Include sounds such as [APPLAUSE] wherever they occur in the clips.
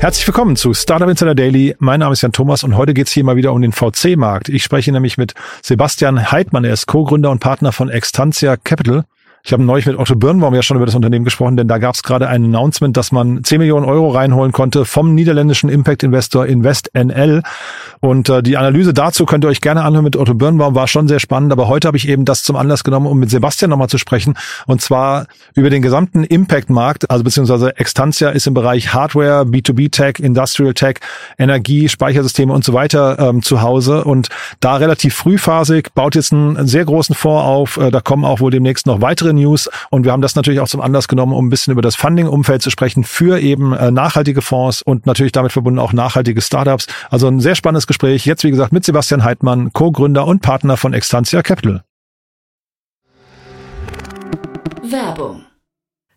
Herzlich willkommen zu Startup Insider Daily. Mein Name ist Jan Thomas und heute geht es hier mal wieder um den VC-Markt. Ich spreche nämlich mit Sebastian Heidmann. Er ist Co-Gründer und Partner von Extantia Capital. Ich habe neulich mit Otto Birnbaum ja schon über das Unternehmen gesprochen, denn da gab es gerade ein Announcement, dass man 10 Millionen Euro reinholen konnte vom niederländischen Impact-Investor InvestNL. Und äh, die Analyse dazu könnt ihr euch gerne anhören mit Otto Birnbaum, war schon sehr spannend. Aber heute habe ich eben das zum Anlass genommen, um mit Sebastian nochmal zu sprechen. Und zwar über den gesamten Impact-Markt, also beziehungsweise Extantia ist im Bereich Hardware, B2B-Tech, Industrial Tech, Energie, Speichersysteme und so weiter ähm, zu Hause. Und da relativ frühphasig, baut jetzt einen sehr großen Fonds auf. Äh, da kommen auch wohl demnächst noch weitere News. Und wir haben das natürlich auch zum Anlass genommen, um ein bisschen über das Funding-Umfeld zu sprechen für eben äh, nachhaltige Fonds und natürlich damit verbunden auch nachhaltige Startups. Also ein sehr spannendes Gespräch. Jetzt, wie gesagt, mit Sebastian Heidmann, Co-Gründer und Partner von Extantia Capital. Werbung.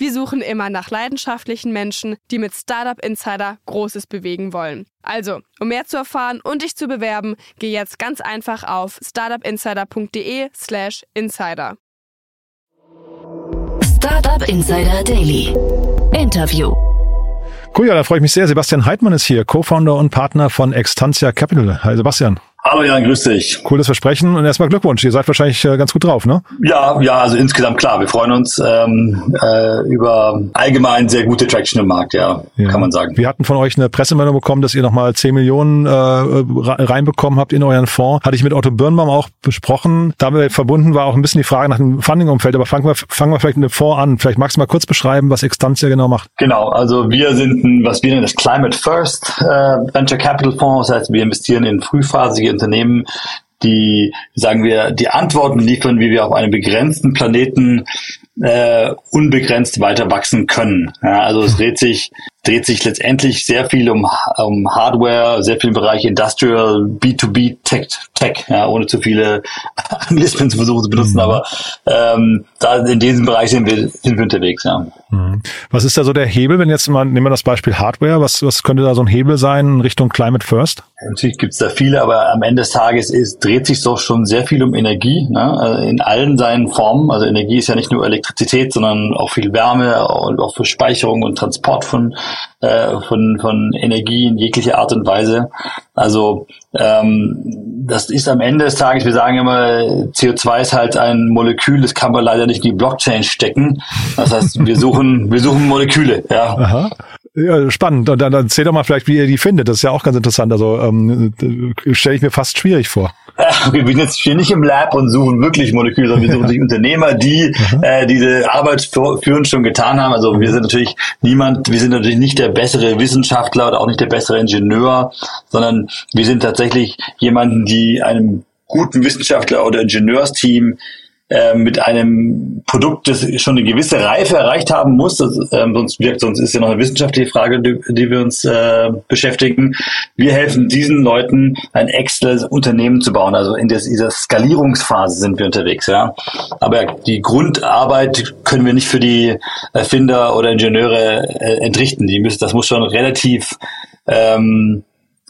Wir suchen immer nach leidenschaftlichen Menschen, die mit Startup Insider Großes bewegen wollen. Also, um mehr zu erfahren und dich zu bewerben, geh jetzt ganz einfach auf startupinsider.de/slash insider. Startup Insider Daily. Interview. Cool, ja, da freue ich mich sehr. Sebastian Heidmann ist hier, Co-Founder und Partner von Extantia Capital. Hi Sebastian. Hallo Jan, grüß dich. Cooles Versprechen und erstmal Glückwunsch. Ihr seid wahrscheinlich äh, ganz gut drauf, ne? Ja, ja, also insgesamt klar. Wir freuen uns ähm, äh, über allgemein sehr gute Traction im Markt, ja, ja, kann man sagen. Wir hatten von euch eine Pressemeldung bekommen, dass ihr nochmal 10 Millionen äh, reinbekommen habt in euren Fonds. Hatte ich mit Otto Birnbaum auch besprochen. Damit verbunden war auch ein bisschen die Frage nach dem Funding-Umfeld. Aber fangen wir, fangen wir vielleicht mit dem Fonds an. Vielleicht magst du mal kurz beschreiben, was Extantia genau macht. Genau, also wir sind ein, was wir nennen, das Climate First äh, Venture Capital Fonds. Das heißt, wir investieren in frühphasige Unternehmen, die, sagen wir, die Antworten liefern, wie wir auf einem begrenzten Planeten äh, unbegrenzt weiter wachsen können. Ja, also es dreht sich dreht sich letztendlich sehr viel um, um Hardware, sehr viel im Bereich Industrial, B2B Tech, Tech ja, ohne zu viele [LAUGHS] Anglizismen zu versuchen zu benutzen, mhm. aber ähm, da in diesem Bereich sind wir, sind wir unterwegs. Ja. Mhm. Was ist da so der Hebel, wenn jetzt mal, nehmen wir das Beispiel Hardware, was, was könnte da so ein Hebel sein in Richtung Climate First? Natürlich gibt's da viele, aber am Ende des Tages ist, dreht sich doch schon sehr viel um Energie, ne? Also in allen seinen Formen. Also Energie ist ja nicht nur Elektrizität, sondern auch viel Wärme und auch für Speicherung und Transport von äh, von, von Energie in jeglicher Art und Weise. Also ähm, das ist am Ende des Tages, wir sagen immer, CO2 ist halt ein Molekül, das kann man leider nicht in die Blockchain stecken. Das heißt, wir suchen, wir suchen Moleküle, ja. Aha. Ja, spannend. Und dann, dann erzähl doch mal vielleicht, wie ihr die findet. Das ist ja auch ganz interessant. Also ähm, stelle ich mir fast schwierig vor. [LAUGHS] Wir sind jetzt hier nicht im Lab und suchen wirklich Moleküle, sondern wir suchen [LAUGHS] sich Unternehmer, die äh, diese Arbeit für uns schon getan haben. Also wir sind natürlich niemand, wir sind natürlich nicht der bessere Wissenschaftler oder auch nicht der bessere Ingenieur, sondern wir sind tatsächlich jemanden, die einem guten Wissenschaftler oder Ingenieursteam äh, mit einem Produkt, das schon eine gewisse Reife erreicht haben muss, das, äh, sonst, sonst ist ja noch eine wissenschaftliche Frage, die, die wir uns äh, beschäftigen. Wir helfen diesen Leuten, ein exzellendes Unternehmen zu bauen. Also in des, dieser Skalierungsphase sind wir unterwegs. Ja, aber die Grundarbeit können wir nicht für die Erfinder oder Ingenieure äh, entrichten. Die müssen, das muss schon relativ ähm,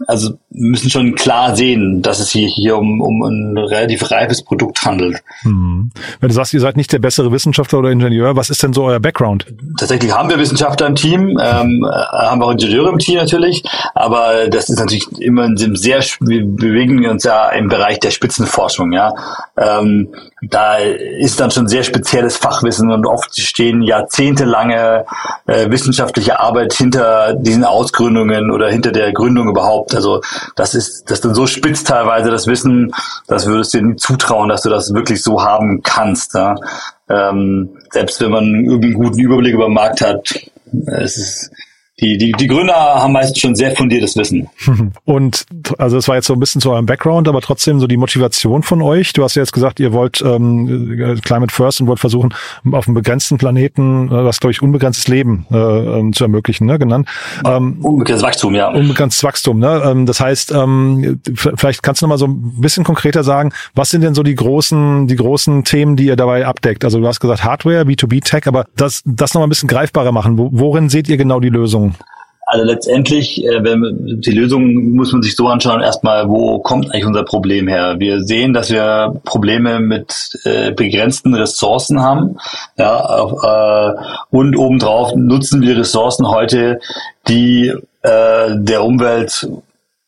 also müssen schon klar sehen, dass es hier, hier um, um ein relativ reifes Produkt handelt. Hm. Wenn du sagst, ihr seid nicht der bessere Wissenschaftler oder Ingenieur, was ist denn so euer Background? Tatsächlich haben wir Wissenschaftler im Team, ähm, haben auch Ingenieure im Team natürlich, aber das ist natürlich immer in dem sehr, wir bewegen uns ja im Bereich der Spitzenforschung, ja. Ähm, da ist dann schon sehr spezielles Fachwissen und oft stehen jahrzehntelange äh, wissenschaftliche Arbeit hinter diesen Ausgründungen oder hinter der Gründung überhaupt Also das ist das ist dann so spitz teilweise das Wissen, das würdest du dir nie zutrauen, dass du das wirklich so haben kannst. Ja? Ähm, selbst wenn man irgendwie einen guten Überblick über den Markt hat, es ist die, die, die Gründer haben meist schon sehr fundiertes Wissen. [LAUGHS] Und also das war jetzt so ein bisschen zu eurem Background, aber trotzdem so die Motivation von euch. Du hast ja jetzt gesagt, ihr wollt ähm, Climate First und wollt versuchen, auf einem begrenzten Planeten äh, das, glaube ich, unbegrenztes Leben äh, ähm, zu ermöglichen, ne, genannt. Ähm, unbegrenztes Wachstum, ja. Unbegrenztes Wachstum, ne? Ähm, das heißt, ähm, vielleicht kannst du noch mal so ein bisschen konkreter sagen, was sind denn so die großen, die großen Themen, die ihr dabei abdeckt? Also du hast gesagt Hardware, B2B-Tech, aber das, das noch mal ein bisschen greifbarer machen. Worin seht ihr genau die Lösung? Also letztendlich, äh, wenn, die Lösung muss man sich so anschauen, erstmal, wo kommt eigentlich unser Problem her? Wir sehen, dass wir Probleme mit äh, begrenzten Ressourcen haben. Ja, äh, und obendrauf nutzen wir Ressourcen heute, die äh, der Umwelt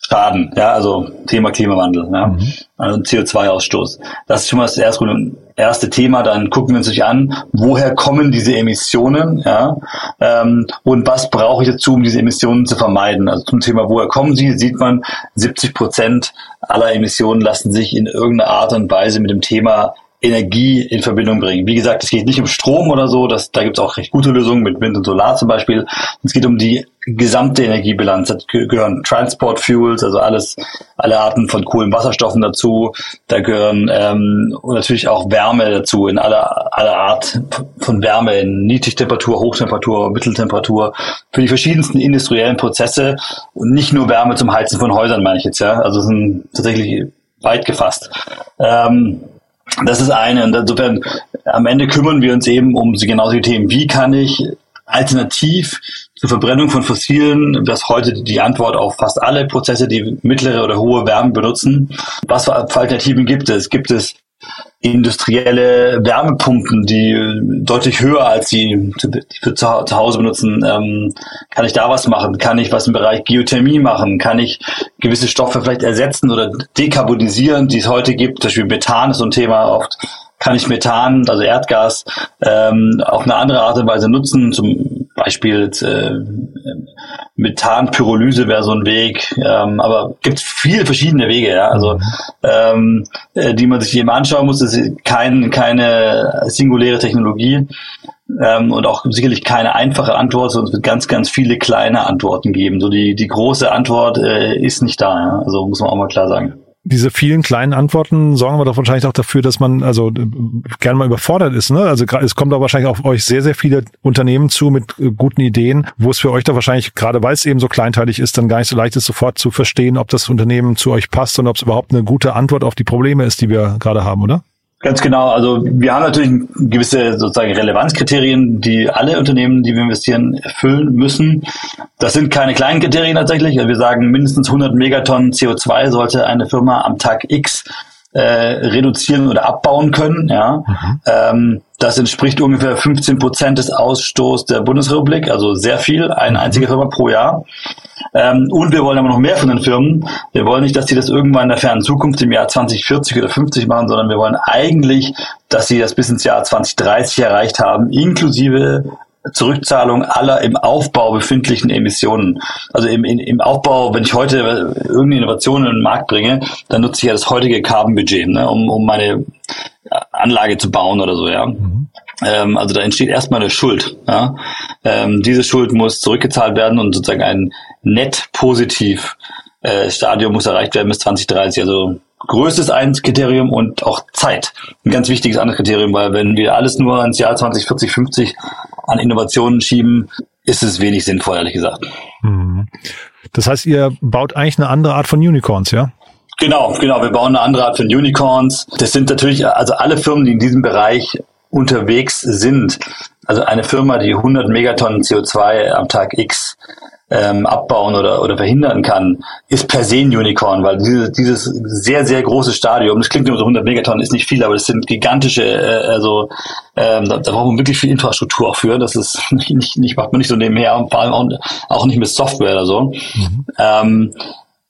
Schaden, ja, also Thema Klimawandel, ja, mhm. also CO2-Ausstoß. Das ist schon mal das erste, erste Thema. Dann gucken wir uns sich an, woher kommen diese Emissionen, ja, ähm, und was brauche ich dazu, um diese Emissionen zu vermeiden. Also zum Thema, woher kommen sie, sieht man, 70 Prozent aller Emissionen lassen sich in irgendeiner Art und Weise mit dem Thema Energie in Verbindung bringen. Wie gesagt, es geht nicht um Strom oder so, das, da gibt es auch recht gute Lösungen mit Wind und Solar zum Beispiel. Es geht um die gesamte Energiebilanz. Da gehören Transport Fuels, also alles, alle Arten von Kohlenwasserstoffen dazu. Da gehören ähm, natürlich auch Wärme dazu, in aller, aller Art von Wärme, in Niedrigtemperatur, Hochtemperatur, Mitteltemperatur, für die verschiedensten industriellen Prozesse und nicht nur Wärme zum Heizen von Häusern, meine ich jetzt, ja. Also es sind tatsächlich weit gefasst. Ähm, das ist eine. Und insofern, am Ende kümmern wir uns eben um genauso die Themen. Wie kann ich alternativ zur Verbrennung von fossilen, das heute die Antwort auf fast alle Prozesse, die mittlere oder hohe Wärme benutzen. Was für Alternativen gibt es? Gibt es industrielle Wärmepumpen, die deutlich höher als die, die wir zu, Hause benutzen. Ähm, kann ich da was machen? Kann ich was im Bereich Geothermie machen? Kann ich gewisse Stoffe vielleicht ersetzen oder dekarbonisieren, die es heute gibt? Zum Beispiel Methan ist so ein Thema oft. Kann ich Methan, also Erdgas, ähm, auf eine andere Art und Weise nutzen? Zum Beispiel äh, Methanpyrolyse wäre so ein Weg, ähm, aber gibt viele verschiedene Wege, ja, also ähm, äh, die man sich eben anschauen muss. Das ist kein, keine singuläre Technologie ähm, und auch sicherlich keine einfache Antwort, sondern es wird ganz, ganz viele kleine Antworten geben. So die die große Antwort äh, ist nicht da, ja? also muss man auch mal klar sagen diese vielen kleinen Antworten sorgen aber doch wahrscheinlich auch dafür, dass man also gern mal überfordert ist. Ne? Also es kommt auch wahrscheinlich auf euch sehr, sehr viele Unternehmen zu mit äh, guten Ideen, wo es für euch da wahrscheinlich, gerade weil es eben so kleinteilig ist, dann gar nicht so leicht ist, sofort zu verstehen, ob das Unternehmen zu euch passt und ob es überhaupt eine gute Antwort auf die Probleme ist, die wir gerade haben, oder? Ganz genau. Also wir haben natürlich gewisse sozusagen Relevanzkriterien, die alle Unternehmen, die wir investieren, erfüllen müssen. Das sind keine kleinen Kriterien tatsächlich. Wir sagen, mindestens 100 Megatonnen CO2 sollte eine Firma am Tag X äh, reduzieren oder abbauen können. Ja, mhm. ähm, das entspricht ungefähr 15 Prozent des Ausstoßes der Bundesrepublik, also sehr viel, eine einzige Firma pro Jahr. Ähm, und wir wollen aber noch mehr von den Firmen. Wir wollen nicht, dass sie das irgendwann in der fernen Zukunft im Jahr 2040 oder 50 machen, sondern wir wollen eigentlich, dass sie das bis ins Jahr 2030 erreicht haben, inklusive Zurückzahlung aller im Aufbau befindlichen Emissionen. Also im, im, im Aufbau, wenn ich heute irgendeine Innovation in den Markt bringe, dann nutze ich ja das heutige Carbon-Budget, ne, um, um meine Anlage zu bauen oder so, ja. Mhm. Ähm, also da entsteht erstmal eine Schuld. Ja? Ähm, diese Schuld muss zurückgezahlt werden und sozusagen ein net positiv äh, Stadium muss erreicht werden bis 2030. Also größtes eins Kriterium und auch Zeit. Ein ganz wichtiges anderes Kriterium, weil wenn wir alles nur ins Jahr 2040, 50 an Innovationen schieben, ist es wenig sinnvoll, ehrlich gesagt. Mhm. Das heißt, ihr baut eigentlich eine andere Art von Unicorns, ja? Genau, genau. Wir bauen eine andere Art von Unicorns. Das sind natürlich, also alle Firmen, die in diesem Bereich unterwegs sind. Also eine Firma, die 100 Megatonnen CO2 am Tag X ähm, abbauen oder, oder verhindern kann, ist per se ein Unicorn, weil diese, dieses sehr, sehr große Stadium, das klingt immer so 100 Megatonnen, ist nicht viel, aber das sind gigantische, äh, also ähm, da, da braucht man wirklich viel Infrastruktur auch für, das ist [LAUGHS] nicht, nicht macht man nicht so nebenher und vor allem auch, auch nicht mit Software oder so. Mhm. Ähm,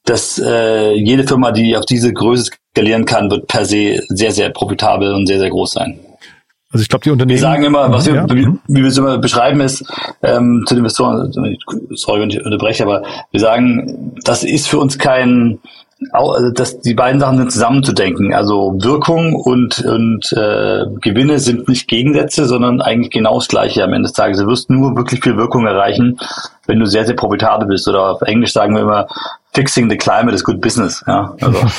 dass äh, jede Firma, die auf diese Größe skalieren kann, wird per se sehr, sehr profitabel und sehr, sehr groß sein. Also ich glaube, die Unternehmen. Wir sagen immer, was wir, ja. wie, wie wir es immer beschreiben, ist ähm, zu den Investoren, sorry, wenn ich unterbreche, aber wir sagen, das ist für uns kein also dass die beiden Sachen sind zusammenzudenken. Also Wirkung und, und äh, Gewinne sind nicht Gegensätze, sondern eigentlich genau das Gleiche am Ende des Tages. Du wirst nur wirklich viel Wirkung erreichen, wenn du sehr, sehr profitabel bist. Oder auf Englisch sagen wir immer, fixing the climate is good business. Ja, also. [LAUGHS]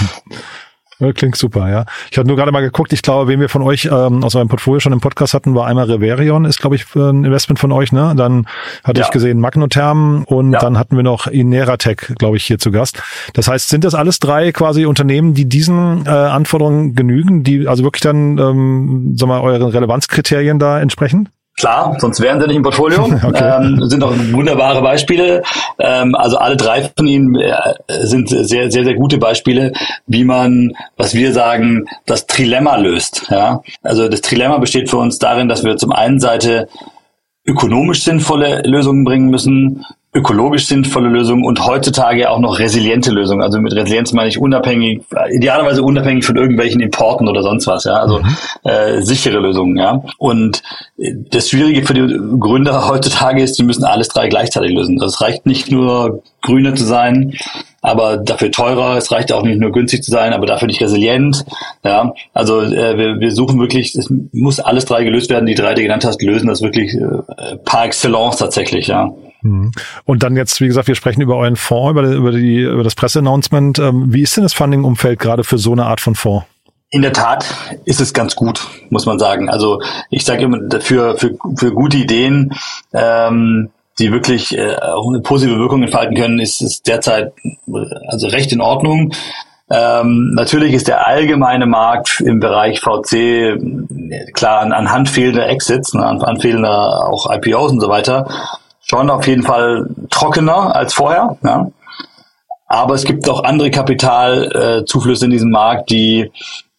Klingt super, ja. Ich habe nur gerade mal geguckt, ich glaube, wen wir von euch ähm, aus eurem Portfolio schon im Podcast hatten, war einmal Reverion, ist, glaube ich, ein Investment von euch, ne? Dann hatte ja. ich gesehen Magnotherm und ja. dann hatten wir noch Ineratec, glaube ich, hier zu Gast. Das heißt, sind das alles drei quasi Unternehmen, die diesen äh, Anforderungen genügen, die also wirklich dann, ähm, sag mal, euren Relevanzkriterien da entsprechen? Klar, sonst wären sie nicht im Portfolio. [LAUGHS] Okay. Ähm, sind auch wunderbare Beispiele. Ähm, also alle drei von ihnen äh, sind sehr, sehr, sehr gute Beispiele, wie man, was wir sagen, das Trilemma löst. Ja? Also das Trilemma besteht für uns darin, dass wir zum einen Seite ökonomisch sinnvolle Lösungen bringen müssen, ökologisch sinnvolle Lösungen und heutzutage auch noch resiliente Lösungen. Also mit Resilienz meine ich unabhängig, idealerweise unabhängig von irgendwelchen Importen oder sonst was, ja. Also mhm. äh, sichere Lösungen, ja. Und das Schwierige für die Gründer heutzutage ist, die müssen alles drei gleichzeitig lösen. Also es reicht nicht nur grüner zu sein, aber dafür teurer. Es reicht auch nicht nur günstig zu sein, aber dafür nicht resilient. Ja, also äh, wir, wir suchen wirklich, es muss alles drei gelöst werden. Die drei, die genannt hast, lösen das wirklich äh, par excellence tatsächlich. Ja. Mhm. Und dann jetzt, wie gesagt, wir sprechen über euren Fonds, über, über, die, über das Presseannouncement. Ähm, wie ist denn das Funding-Umfeld gerade für so eine Art von Fonds? In der Tat ist es ganz gut, muss man sagen. Also ich sage immer, für, für, für gute Ideen, ähm, die wirklich äh, auch eine positive Wirkung entfalten können, ist es derzeit also recht in Ordnung. Ähm, natürlich ist der allgemeine Markt im Bereich VC klar an, anhand fehlender Exits, ne, an, an fehlender auch IPOs und so weiter schon auf jeden Fall trockener als vorher. Ja. Aber es gibt auch andere Kapitalzuflüsse in diesem Markt, die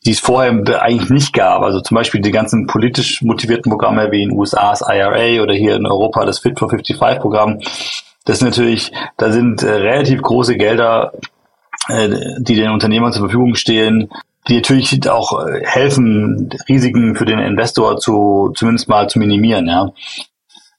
die es vorher eigentlich nicht gab. Also zum Beispiel die ganzen politisch motivierten Programme wie in den USA das IRA oder hier in Europa das Fit for 55 Programm. Das ist natürlich, da sind äh, relativ große Gelder, äh, die den Unternehmern zur Verfügung stehen, die natürlich auch äh, helfen, Risiken für den Investor zu zumindest mal zu minimieren. Ja.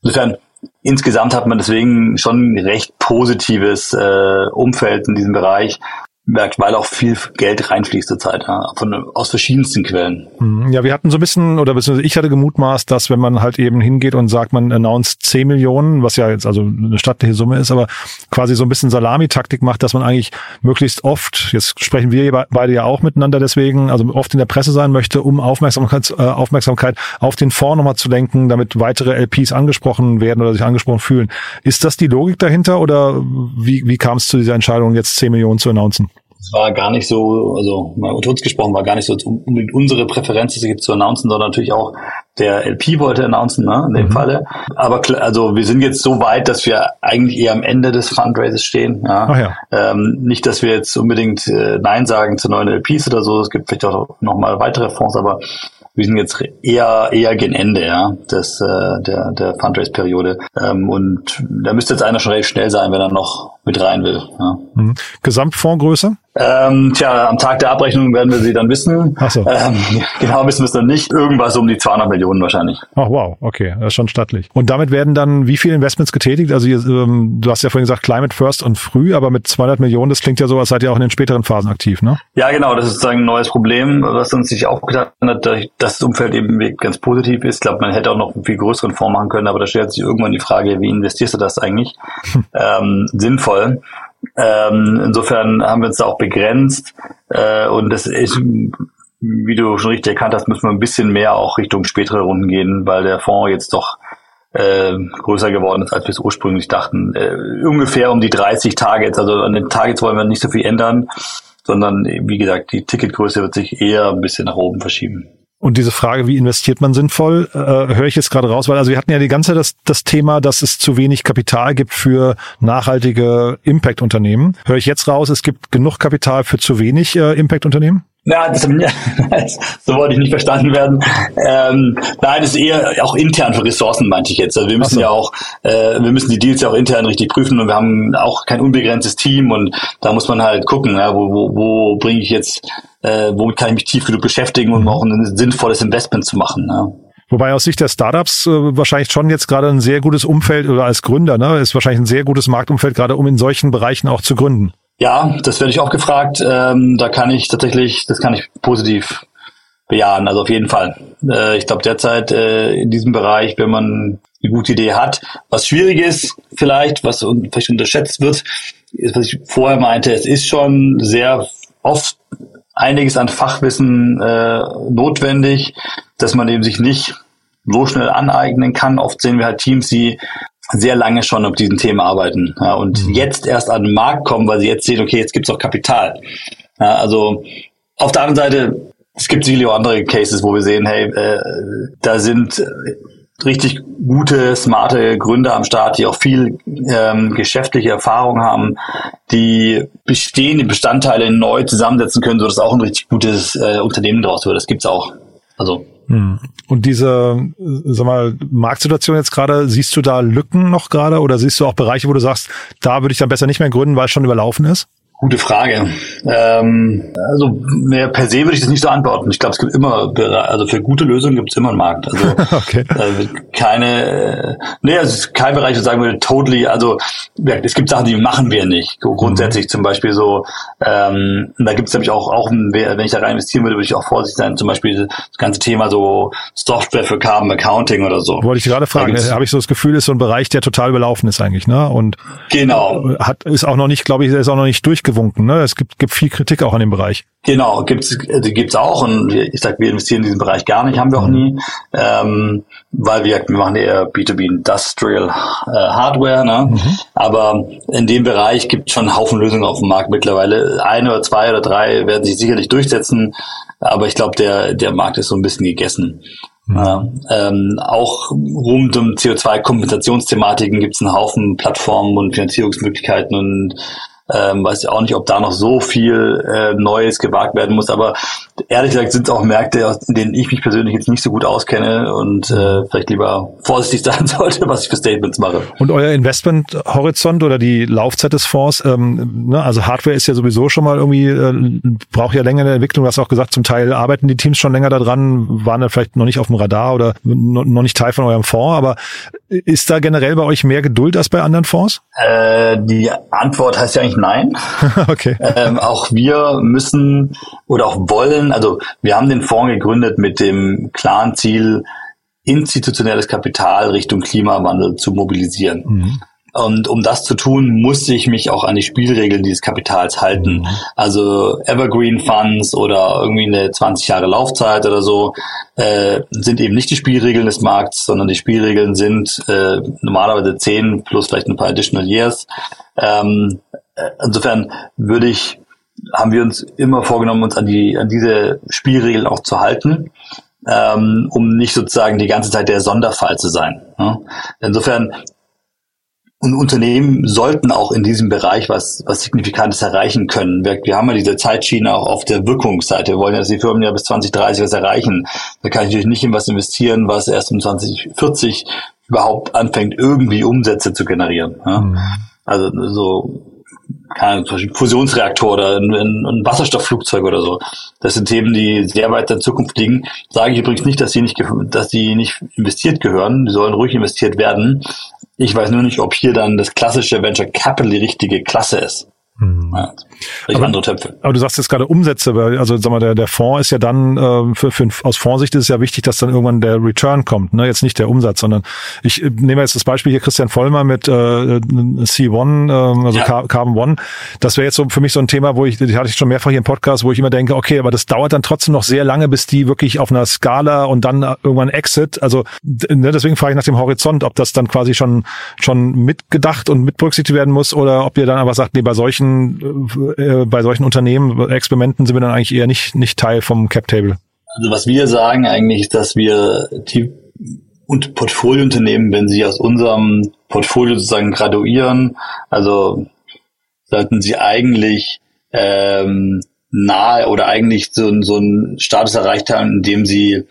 Insofern insgesamt hat man deswegen schon ein recht positives äh, Umfeld in diesem Bereich merkt, weil auch viel Geld reinfließt zurzeit, ja, von, aus verschiedensten Quellen. Mhm. Ja, wir hatten so ein bisschen, oder beziehungsweise ich hatte gemutmaßt, dass wenn man halt eben hingeht und sagt, man announced 10 Millionen, was ja jetzt also eine stattliche Summe ist, aber quasi so ein bisschen Salamitaktik macht, dass man eigentlich möglichst oft, jetzt sprechen wir beide ja auch miteinander deswegen, also oft in der Presse sein möchte, um Aufmerksamkeit, äh, Aufmerksamkeit auf den Fonds nochmal zu lenken, damit weitere LPs angesprochen werden oder sich angesprochen fühlen. Ist das die Logik dahinter oder wie, wie kam es zu dieser Entscheidung, jetzt 10 Millionen zu announcen? Es war gar nicht so, also mal unter uns gesprochen, war gar nicht so unbedingt unsere Präferenz, das zu announcen, sondern natürlich auch der LP wollte announcen, ne, in dem mhm. Falle. Aber also wir sind jetzt so weit, dass wir eigentlich eher am Ende des Fundraisers stehen. Ja. Ach ja. Ähm, nicht, dass wir jetzt unbedingt äh, Nein sagen zu neuen LPs oder so. Es gibt vielleicht auch noch mal weitere Fonds, aber wir sind jetzt eher eher gen Ende ja des äh, der der Fundraise-Periode ähm, und da müsste jetzt einer schon recht schnell sein, wenn er noch mit rein will. Ja. Mhm. Gesamtfondsgröße? Ähm, tja, am Tag der Abrechnung werden wir sie dann wissen. Ach so. Ähm, [LAUGHS] genau wissen wir es dann nicht. Irgendwas um die 200 Millionen wahrscheinlich. Ach wow, okay, das ist schon stattlich. Und damit werden dann wie viele Investments getätigt? Also ähm, du hast ja vorhin gesagt Climate First und früh, aber mit 200 Millionen, das klingt ja so, als seid ihr auch in den späteren Phasen aktiv, ne? Ja, genau. Das ist sozusagen ein neues Problem, was uns sich aufgetan hat, dass das Umfeld eben ganz positiv ist. Ich glaube, man hätte auch noch einen viel größeren Fonds machen können, aber da stellt sich irgendwann die Frage, wie investierst du das eigentlich? Hm. Ähm, sinnvoll. Ähm, insofern haben wir uns da auch begrenzt äh, und das ist, wie du schon richtig erkannt hast, müssen wir ein bisschen mehr auch Richtung spätere Runden gehen, weil der Fonds jetzt doch äh, größer geworden ist, als wir es ursprünglich dachten. Äh, ungefähr um die 30 Targets, also an den Targets wollen wir nicht so viel ändern, sondern wie gesagt, die Ticketgröße wird sich eher ein bisschen nach oben verschieben. Und diese Frage, wie investiert man sinnvoll, äh, höre ich jetzt gerade raus, weil also wir hatten ja die ganze Zeit das, das Thema, dass es zu wenig Kapital gibt für nachhaltige Impact-Unternehmen. Höre ich jetzt raus, es gibt genug Kapital für zu wenig äh, Impact-Unternehmen? Ja, [LAUGHS] das, so wollte ich nicht verstanden werden. Ähm, nein, das ist eher auch intern für Ressourcen, meinte ich jetzt. Also wir müssen so. ja auch, äh, wir müssen die Deals ja auch intern richtig prüfen und wir haben auch kein unbegrenztes Team und da muss man halt gucken, ja, wo, wo, wo bringe ich jetzt, äh, womit kann ich mich tief genug beschäftigen, um mhm. auch ein sinnvolles Investment zu machen. Ja. Wobei aus Sicht der Startups äh, wahrscheinlich schon jetzt gerade ein sehr gutes Umfeld oder als Gründer, ne, ist wahrscheinlich ein sehr gutes Marktumfeld, gerade um in solchen Bereichen auch zu gründen. Ja, das werde ich auch gefragt. Ähm, da kann ich tatsächlich, das kann ich positiv bejahen, also auf jeden Fall. Äh, ich glaube derzeit äh, in diesem Bereich, wenn man eine gute Idee hat, was schwierig ist vielleicht, was un vielleicht unterschätzt wird, ist, was ich vorher meinte, es ist schon sehr oft einiges an Fachwissen äh, notwendig, dass man eben sich nicht so schnell aneignen kann. Oft sehen wir halt Teams, die sehr lange schon auf diesen Themen arbeiten ja, und mhm. jetzt erst an den Markt kommen, weil sie jetzt sehen, okay, jetzt gibt's auch Kapital. Ja, also auf der anderen Seite, es gibt sicherlich auch andere Cases, wo wir sehen, hey, äh, da sind richtig gute, smarte Gründer am Start, die auch viel ähm, geschäftliche Erfahrung haben, die bestehende Bestandteile neu zusammensetzen können, sodass auch ein richtig gutes äh, Unternehmen daraus wird. Das gibt's auch. Also. Und diese, sag mal, Marktsituation jetzt gerade, siehst du da Lücken noch gerade oder siehst du auch Bereiche, wo du sagst, da würde ich dann besser nicht mehr gründen, weil es schon überlaufen ist? Gute Frage. Ähm, also mehr per se würde ich das nicht so antworten. Ich glaube, es gibt immer, also für gute Lösungen gibt es immer einen Markt. Also [LAUGHS] okay. äh, keine, nee, also es ist kein Bereich, wo ich sagen würde, totally, also ja, es gibt Sachen, die machen wir nicht. Grundsätzlich mhm. zum Beispiel so, ähm, da gibt es nämlich auch, auch wenn ich da rein investieren würde, würde ich auch vorsichtig sein, zum Beispiel das ganze Thema so Software für Carbon Accounting oder so. Wollte ich gerade fragen, habe ich so das Gefühl, ist so ein Bereich, der total überlaufen ist eigentlich, ne? Und genau. hat ist auch noch nicht, glaube ich, ist auch noch nicht durch durchgewunken. Ne? Es gibt, gibt viel Kritik auch an dem Bereich. Genau, gibt's also gibt's auch und ich sag, wir investieren in diesen Bereich gar nicht, haben wir auch mhm. nie, ähm, weil wir, wir machen eher B2B Industrial äh, Hardware, ne? Mhm. aber in dem Bereich gibt es schon einen Haufen Lösungen auf dem Markt mittlerweile. Eine oder zwei oder drei werden sich sicherlich durchsetzen, aber ich glaube, der der Markt ist so ein bisschen gegessen. Mhm. Ja, ähm, auch rund um CO2-Kompensationsthematiken gibt es einen Haufen Plattformen und Finanzierungsmöglichkeiten und ähm, weiß ich auch nicht, ob da noch so viel äh, Neues gewagt werden muss. Aber ehrlich gesagt sind es auch Märkte, in denen ich mich persönlich jetzt nicht so gut auskenne und äh, vielleicht lieber vorsichtig [LAUGHS] sein sollte, was ich für Statements mache. Und euer Investmenthorizont oder die Laufzeit des Fonds, ähm, ne, also Hardware ist ja sowieso schon mal irgendwie, äh, braucht ja länger eine Entwicklung. Du hast auch gesagt, zum Teil arbeiten die Teams schon länger daran, waren dann vielleicht noch nicht auf dem Radar oder noch nicht Teil von eurem Fonds. Aber ist da generell bei euch mehr Geduld als bei anderen Fonds? Äh, die Antwort heißt ja eigentlich nein. [LAUGHS] okay. Ähm, auch wir müssen oder auch wollen, also wir haben den Fonds gegründet mit dem klaren Ziel, institutionelles Kapital Richtung Klimawandel zu mobilisieren. Mhm. Und um das zu tun, muss ich mich auch an die Spielregeln dieses Kapitals halten. Mhm. Also Evergreen Funds oder irgendwie eine 20 Jahre Laufzeit oder so äh, sind eben nicht die Spielregeln des Markts, sondern die Spielregeln sind äh, normalerweise 10 plus vielleicht ein paar additional years. Ähm, äh, insofern würde ich, haben wir uns immer vorgenommen, uns an die, an diese Spielregeln auch zu halten. Ähm, um nicht sozusagen die ganze Zeit der Sonderfall zu sein. Ja? Insofern und Unternehmen sollten auch in diesem Bereich was, was Signifikantes erreichen können. Wir, wir haben ja diese Zeitschiene auch auf der Wirkungsseite. Wir wollen ja, dass die Firmen ja bis 2030 was erreichen. Da kann ich natürlich nicht in was investieren, was erst um 2040 überhaupt anfängt, irgendwie Umsätze zu generieren. Ja? Mhm. Also so keine Fusionsreaktor oder ein, ein, Wasserstoffflugzeug oder so. Das sind Themen, die sehr weit in Zukunft liegen. Sage ich übrigens nicht, dass sie nicht, dass sie nicht investiert gehören. Die sollen ruhig investiert werden. Ich weiß nur nicht, ob hier dann das klassische Venture Capital die richtige Klasse ist. Hm. Ja, aber, andere Töpfe. Aber du sagst jetzt gerade Umsätze, also sag mal, der, der Fonds ist ja dann, äh, für, für, aus Fondssicht ist es ja wichtig, dass dann irgendwann der Return kommt, ne? Jetzt nicht der Umsatz, sondern ich äh, nehme jetzt das Beispiel hier Christian Vollmer mit äh, C1, äh, also ja. Carbon One. Das wäre jetzt so für mich so ein Thema, wo ich, die hatte ich schon mehrfach hier im Podcast, wo ich immer denke, okay, aber das dauert dann trotzdem noch sehr lange, bis die wirklich auf einer Skala und dann irgendwann Exit. Also ne, deswegen frage ich nach dem Horizont, ob das dann quasi schon schon mitgedacht und mit berücksichtigt werden muss oder ob ihr dann einfach sagt, nee, bei solchen solchen, äh, bei solchen Unternehmen, Experimenten sind wir dann eigentlich eher nicht, nicht Teil vom Cap Table. Also was wir sagen eigentlich dass wir die und Portfoliounternehmen, wenn sie aus unserem Portfolio sozusagen graduieren, also sollten sie eigentlich ähm, nahe oder eigentlich so, so einen Status erreicht haben, in dem sie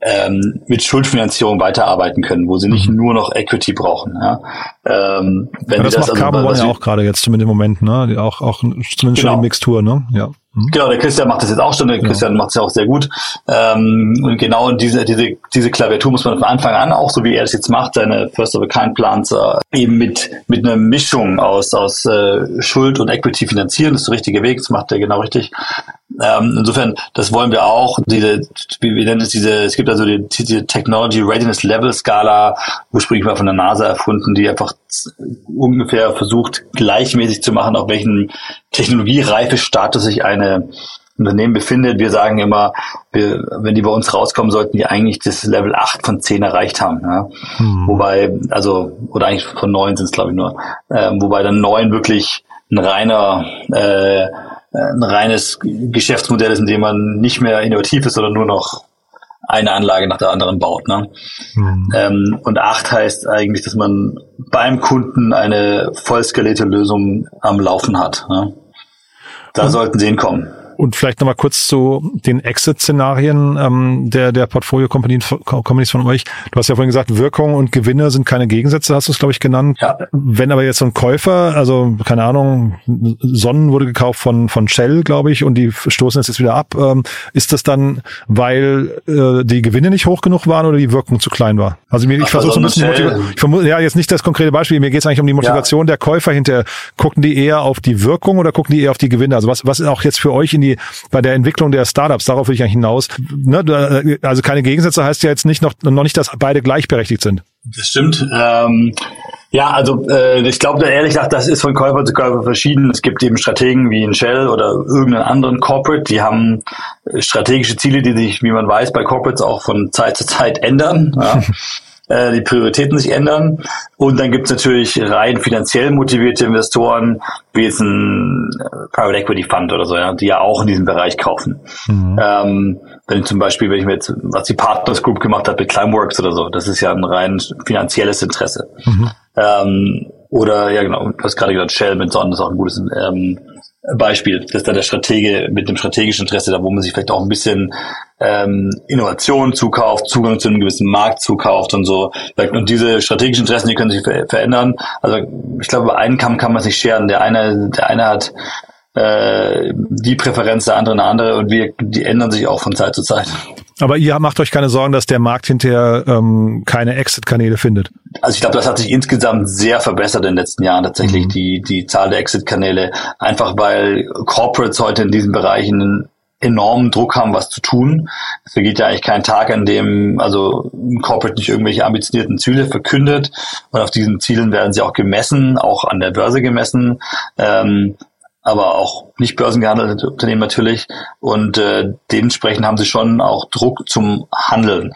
ähm, mit Schuldfinanzierung weiterarbeiten können, wo sie nicht mhm. nur noch Equity brauchen. Ja. Ähm, wenn ja, das, das macht also, Carbon One ja auch gerade jetzt zumindest im Moment, ne? Auch, auch zumindest genau. schon die Mixtur, ne? Ja. Mhm. Genau, der Christian macht das jetzt auch schon, der Christian macht es ja auch sehr gut. Ähm, und genau diese, diese, diese Klaviatur muss man von Anfang an auch, so wie er es jetzt macht, seine First of a Kind Plans äh, eben mit, mit einer Mischung aus, aus äh, Schuld und Equity finanzieren. Das ist der richtige Weg, das macht er genau richtig. Ähm, insofern, das wollen wir auch. Diese, wie wir nennen es diese, es gibt also die, die Technology Readiness Level Skala, ursprünglich mal von der NASA erfunden, die einfach ungefähr versucht, gleichmäßig zu machen, auf welchen Technologiereifestatus sich eine Unternehmen befindet. Wir sagen immer, wir, wenn die bei uns rauskommen, sollten die eigentlich das Level 8 von 10 erreicht haben. Ja? Mhm. Wobei, also, oder eigentlich von 9 sind es glaube ich nur, ähm, wobei dann 9 wirklich ein reiner äh, ein reines Geschäftsmodell ist, in dem man nicht mehr innovativ ist, sondern nur noch eine Anlage nach der anderen baut. Ne? Mhm. Ähm, und acht heißt eigentlich, dass man beim Kunden eine vollskalierte Lösung am Laufen hat. Ne? Da mhm. sollten sie hinkommen. Und vielleicht nochmal kurz zu den Exit-Szenarien ähm, der, der Portfolio-Companies von euch. Du hast ja vorhin gesagt, Wirkung und Gewinne sind keine Gegensätze, hast du es, glaube ich, genannt. Ja. Wenn aber jetzt so ein Käufer, also keine Ahnung, Sonnen wurde gekauft von, von Shell, glaube ich, und die stoßen jetzt wieder ab, ähm, ist das dann, weil äh, die Gewinne nicht hoch genug waren oder die Wirkung zu klein war? Also mir, ich versuche so ein bisschen, ich vermute, ja, jetzt nicht das konkrete Beispiel, mir geht es eigentlich um die Motivation ja. der Käufer hinterher. Gucken die eher auf die Wirkung oder gucken die eher auf die Gewinne? Also was, was ist auch jetzt für euch in die die, bei der Entwicklung der Startups, darauf will ich eigentlich hinaus. Ne, also keine Gegensätze heißt ja jetzt nicht noch, noch nicht, dass beide gleichberechtigt sind. Das stimmt. Ähm, ja, also äh, ich glaube ehrlich gesagt, das ist von Käufer zu Käufer verschieden. Es gibt eben Strategen wie in Shell oder irgendeinen anderen Corporate, die haben strategische Ziele, die sich, wie man weiß, bei Corporates auch von Zeit zu Zeit ändern. Ja. [LAUGHS] äh, die Prioritäten sich ändern. Und dann gibt es natürlich rein finanziell motivierte Investoren, wie jetzt ein äh, Private Equity Fund oder so, ja, die ja auch in diesem Bereich kaufen. Mhm. Ähm, wenn zum Beispiel, wenn ich mir jetzt, was die Partners Group gemacht hat mit Climeworks oder so, das ist ja ein rein finanzielles Interesse. Mhm. Ähm, oder ja genau, du hast gerade gesagt, Shell mit Sonnen ist auch ein gutes ähm, Beispiel, dass da der Stratege mit dem strategischen Interesse, da wo man sich vielleicht auch ein bisschen ähm, Innovation zukauft, Zugang zu einem gewissen Markt zukauft und so. Und diese strategischen Interessen, die können sich ver verändern. Also ich glaube, über einen Kamm kann man sich scheren. Der eine, der eine hat äh, die Präferenz, der andere eine andere und wir, die ändern sich auch von Zeit zu Zeit. Aber ihr macht euch keine Sorgen, dass der Markt hinterher ähm, keine Exit-Kanäle findet. Also ich glaube, das hat sich insgesamt sehr verbessert in den letzten Jahren tatsächlich, mhm. die, die Zahl der Exit-Kanäle. Einfach weil Corporates heute in diesen Bereichen enormen Druck haben, was zu tun. Es vergeht ja eigentlich kein Tag, an dem also ein Corporate nicht irgendwelche ambitionierten Ziele verkündet und auf diesen Zielen werden sie auch gemessen, auch an der Börse gemessen. Ähm, aber auch nicht börsengehandelte Unternehmen natürlich. Und äh, dementsprechend haben sie schon auch Druck zum Handeln.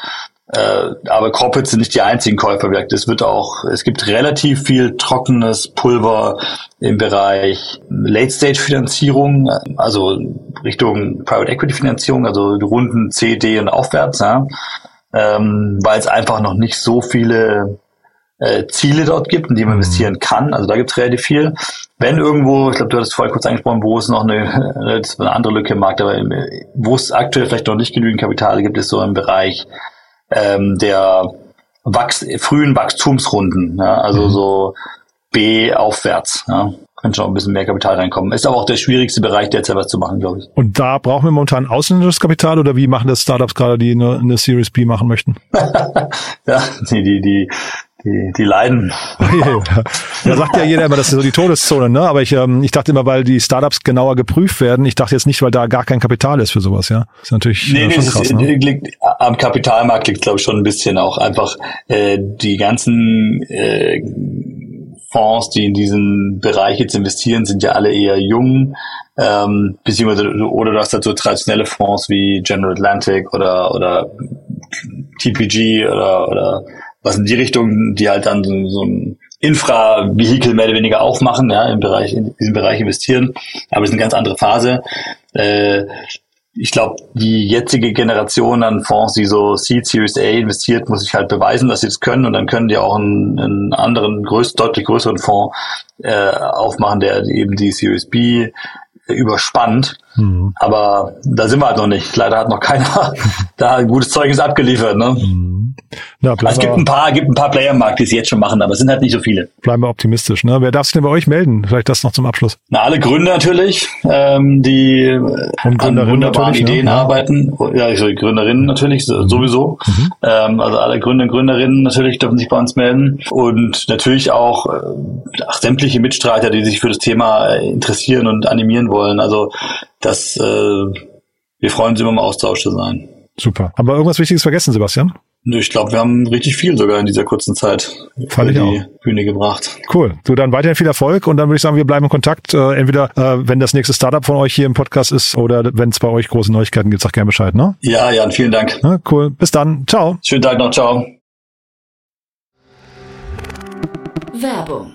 Äh, aber Corporates sind nicht die einzigen Käuferwerke. Es wird auch, es gibt relativ viel trockenes Pulver im Bereich Late-Stage-Finanzierung, also Richtung Private Equity-Finanzierung, also Runden C, D und aufwärts, ja? ähm, weil es einfach noch nicht so viele äh, Ziele dort gibt, in die man mhm. investieren kann. Also da gibt es relativ viel. Wenn irgendwo, ich glaube, du hattest vorhin kurz angesprochen, wo es noch eine, [LAUGHS] eine andere Lücke im Markt, aber wo es aktuell vielleicht noch nicht genügend Kapital gibt, ist so im Bereich ähm, der Wachs frühen Wachstumsrunden, ja, also mhm. so B aufwärts. Ja. Könnte schon ein bisschen mehr Kapital reinkommen. Ist aber auch der schwierigste Bereich, derzeit was zu machen, glaube ich. Und da brauchen wir momentan ausländisches Kapital oder wie machen das Startups gerade, die eine, eine Series B machen möchten? [LAUGHS] ja, die, die, die die, die leiden. [LAUGHS] da sagt ja jeder immer, das ist so die Todeszone, ne? Aber ich, ähm, ich dachte immer, weil die Startups genauer geprüft werden, ich dachte jetzt nicht, weil da gar kein Kapital ist für sowas, ja. Das ist natürlich nee, äh, schon krass, ist, ne? liegt, am Kapitalmarkt liegt, glaube ich, schon ein bisschen auch einfach äh, die ganzen äh, Fonds, die in diesen Bereich jetzt investieren, sind ja alle eher jung, ähm, beziehungsweise oder du hast halt so traditionelle Fonds wie General Atlantic oder oder TPG oder oder was in die Richtung, die halt dann so, so ein Infra-Vehikel mehr oder weniger aufmachen, ja, im Bereich, in diesem Bereich investieren. Aber es ist eine ganz andere Phase. Äh, ich glaube, die jetzige Generation an Fonds, die so Seed Series A investiert, muss sich halt beweisen, dass sie das können und dann können die auch einen, einen anderen, größ, deutlich größeren Fonds äh, aufmachen, der eben die Series B überspannt. Mhm. Aber da sind wir halt noch nicht. Leider hat noch keiner [LAUGHS] da ein gutes Zeugnis abgeliefert. Ne? Mhm. Ja, also es gibt ein paar, gibt ein paar Player im Markt, die es jetzt schon machen, aber es sind halt nicht so viele. Bleiben wir optimistisch. Ne? Wer darf sich denn bei euch melden? Vielleicht das noch zum Abschluss. Na, alle Gründer natürlich, ähm, die Und an wunderbaren Ideen ne? arbeiten. Ja, also die Gründerinnen natürlich sowieso. Mhm. Ähm, also alle Gründer und Gründerinnen natürlich dürfen sich bei uns melden. Und natürlich auch äh, sämtliche Mitstreiter, die sich für das Thema äh, interessieren und animieren wollen. Also das, äh, wir freuen uns immer im Austausch zu sein. Super. Haben wir irgendwas Wichtiges vergessen, Sebastian? Ich glaube, wir haben richtig viel sogar in dieser kurzen Zeit Fand ich die auch. Bühne gebracht. Cool. Du dann weiterhin viel Erfolg und dann würde ich sagen, wir bleiben in Kontakt. Äh, entweder äh, wenn das nächste Startup von euch hier im Podcast ist oder wenn es bei euch große Neuigkeiten gibt, sag gerne Bescheid, ne? Ja, Jan, vielen Dank. Ja, cool. Bis dann. Ciao. Schönen Tag noch. Ciao. Werbung.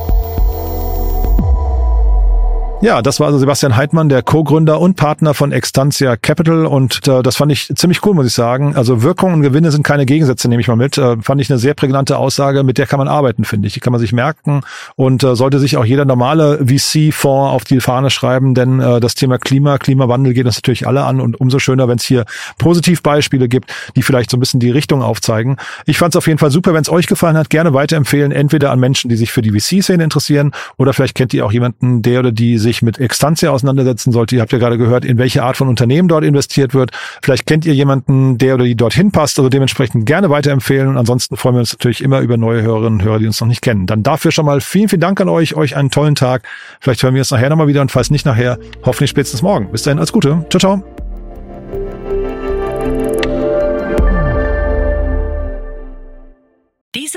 Ja, das war also Sebastian Heidmann, der Co-Gründer und Partner von Extantia Capital und äh, das fand ich ziemlich cool, muss ich sagen. Also Wirkung und Gewinne sind keine Gegensätze, nehme ich mal mit. Äh, fand ich eine sehr prägnante Aussage, mit der kann man arbeiten, finde ich. Die kann man sich merken und äh, sollte sich auch jeder normale VC-Fonds auf die Fahne schreiben, denn äh, das Thema Klima, Klimawandel geht uns natürlich alle an und umso schöner, wenn es hier Positivbeispiele gibt, die vielleicht so ein bisschen die Richtung aufzeigen. Ich fand es auf jeden Fall super, wenn es euch gefallen hat, gerne weiterempfehlen, entweder an Menschen, die sich für die VC-Szene interessieren oder vielleicht kennt ihr auch jemanden, der oder die sich sich mit Extantia auseinandersetzen sollte. Ihr habt ja gerade gehört, in welche Art von Unternehmen dort investiert wird. Vielleicht kennt ihr jemanden, der oder die dorthin passt, also dementsprechend gerne weiterempfehlen. Und ansonsten freuen wir uns natürlich immer über neue Hörerinnen und Hörer, die uns noch nicht kennen. Dann dafür schon mal vielen, vielen Dank an euch, euch einen tollen Tag. Vielleicht hören wir uns nachher nochmal wieder und falls nicht nachher, hoffentlich spätestens morgen. Bis dahin, alles Gute. Ciao, ciao.